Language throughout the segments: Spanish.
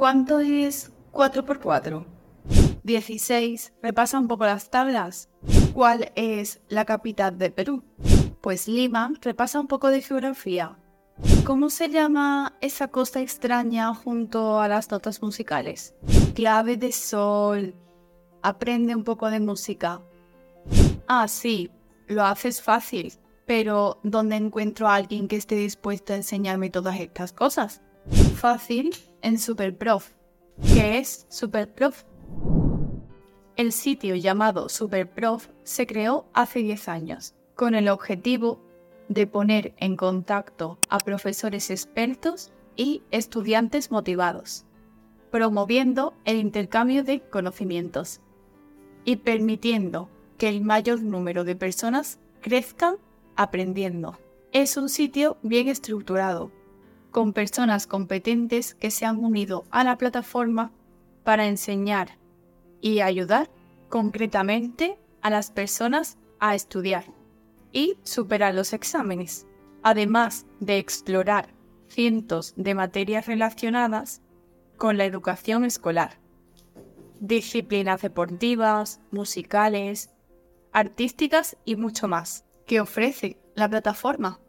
¿Cuánto es 4 por 4? 16. Repasa un poco las tablas. ¿Cuál es la capital de Perú? Pues Lima. Repasa un poco de geografía. ¿Cómo se llama esa cosa extraña junto a las notas musicales? Clave de sol. Aprende un poco de música. Ah, sí, lo haces fácil, pero ¿dónde encuentro a alguien que esté dispuesto a enseñarme todas estas cosas? Fácil en Superprof. ¿Qué es Superprof? El sitio llamado Superprof se creó hace 10 años con el objetivo de poner en contacto a profesores expertos y estudiantes motivados, promoviendo el intercambio de conocimientos y permitiendo que el mayor número de personas crezcan aprendiendo. Es un sitio bien estructurado, con personas competentes que se han unido a la plataforma para enseñar y ayudar concretamente a las personas a estudiar y superar los exámenes, además de explorar cientos de materias relacionadas con la educación escolar, disciplinas deportivas, musicales, artísticas y mucho más que ofrece la plataforma.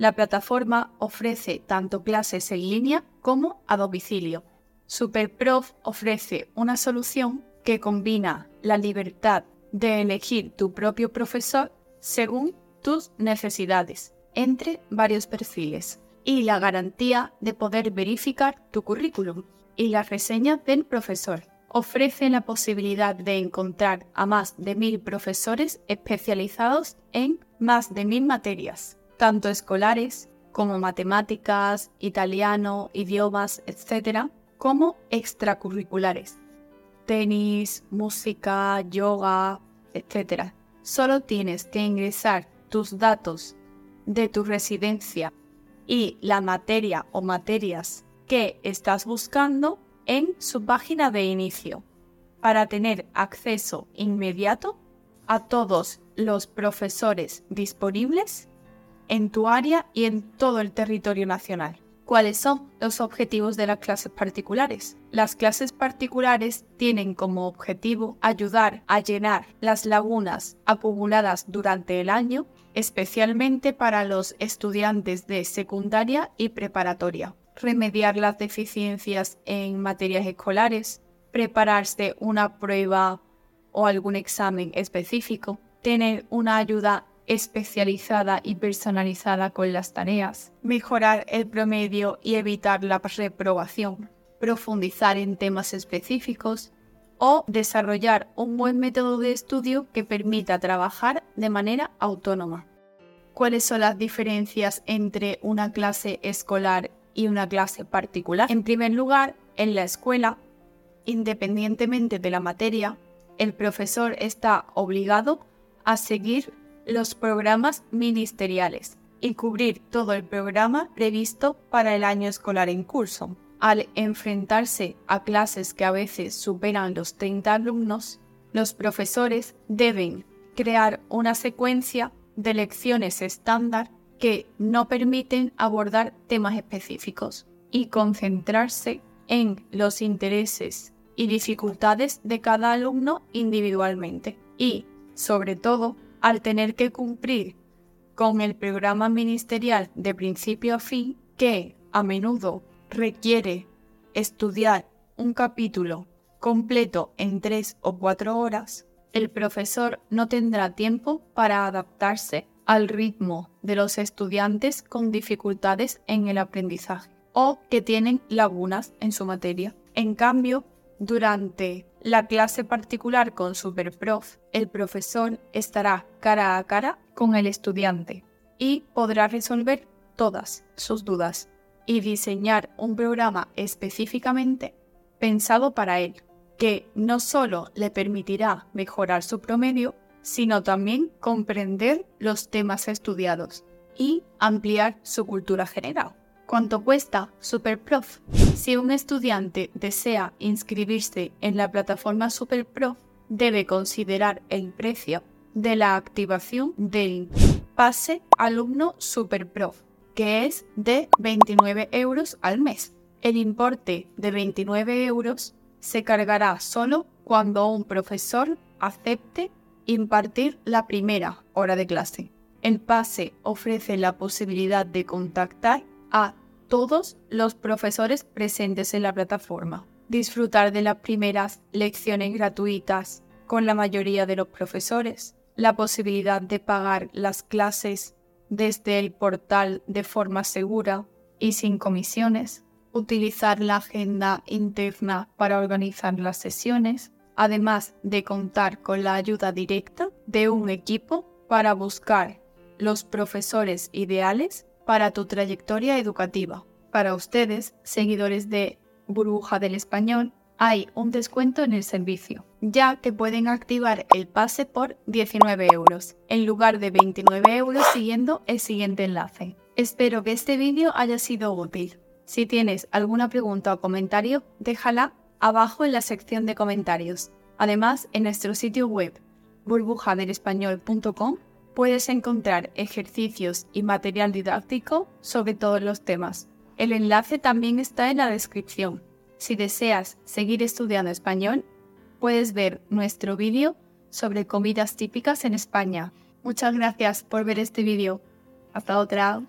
La plataforma ofrece tanto clases en línea como a domicilio. Superprof ofrece una solución que combina la libertad de elegir tu propio profesor según tus necesidades entre varios perfiles y la garantía de poder verificar tu currículum y la reseña del profesor ofrece la posibilidad de encontrar a más de mil profesores especializados en más de mil materias, tanto escolares como matemáticas, italiano, idiomas, etc., como extracurriculares, tenis, música, yoga, etc. Solo tienes que ingresar tus datos de tu residencia y la materia o materias que estás buscando en su página de inicio para tener acceso inmediato a todos los profesores disponibles en tu área y en todo el territorio nacional. ¿Cuáles son los objetivos de las clases particulares? Las clases particulares tienen como objetivo ayudar a llenar las lagunas acumuladas durante el año, especialmente para los estudiantes de secundaria y preparatoria remediar las deficiencias en materias escolares, prepararse una prueba o algún examen específico, tener una ayuda especializada y personalizada con las tareas, mejorar el promedio y evitar la reprobación, profundizar en temas específicos o desarrollar un buen método de estudio que permita trabajar de manera autónoma. ¿Cuáles son las diferencias entre una clase escolar y una clase particular. En primer lugar, en la escuela, independientemente de la materia, el profesor está obligado a seguir los programas ministeriales y cubrir todo el programa previsto para el año escolar en curso. Al enfrentarse a clases que a veces superan los 30 alumnos, los profesores deben crear una secuencia de lecciones estándar que no permiten abordar temas específicos y concentrarse en los intereses y dificultades de cada alumno individualmente. Y, sobre todo, al tener que cumplir con el programa ministerial de principio a fin, que a menudo requiere estudiar un capítulo completo en tres o cuatro horas, el profesor no tendrá tiempo para adaptarse al ritmo de los estudiantes con dificultades en el aprendizaje o que tienen lagunas en su materia. En cambio, durante la clase particular con Superprof, el profesor estará cara a cara con el estudiante y podrá resolver todas sus dudas y diseñar un programa específicamente pensado para él, que no solo le permitirá mejorar su promedio, sino también comprender los temas estudiados y ampliar su cultura general. ¿Cuánto cuesta Superprof? Si un estudiante desea inscribirse en la plataforma Superprof, debe considerar el precio de la activación del pase alumno Superprof, que es de 29 euros al mes. El importe de 29 euros se cargará solo cuando un profesor acepte impartir la primera hora de clase. El pase ofrece la posibilidad de contactar a todos los profesores presentes en la plataforma, disfrutar de las primeras lecciones gratuitas con la mayoría de los profesores, la posibilidad de pagar las clases desde el portal de forma segura y sin comisiones, utilizar la agenda interna para organizar las sesiones, además de contar con la ayuda directa de un equipo para buscar los profesores ideales para tu trayectoria educativa. Para ustedes, seguidores de Burbuja del Español, hay un descuento en el servicio, ya que pueden activar el pase por 19 euros, en lugar de 29 euros siguiendo el siguiente enlace. Espero que este vídeo haya sido útil. Si tienes alguna pregunta o comentario, déjala abajo en la sección de comentarios. Además, en nuestro sitio web burbujadelespañol.com puedes encontrar ejercicios y material didáctico sobre todos los temas. El enlace también está en la descripción. Si deseas seguir estudiando español, puedes ver nuestro vídeo sobre comidas típicas en España. Muchas gracias por ver este vídeo. Hasta otra.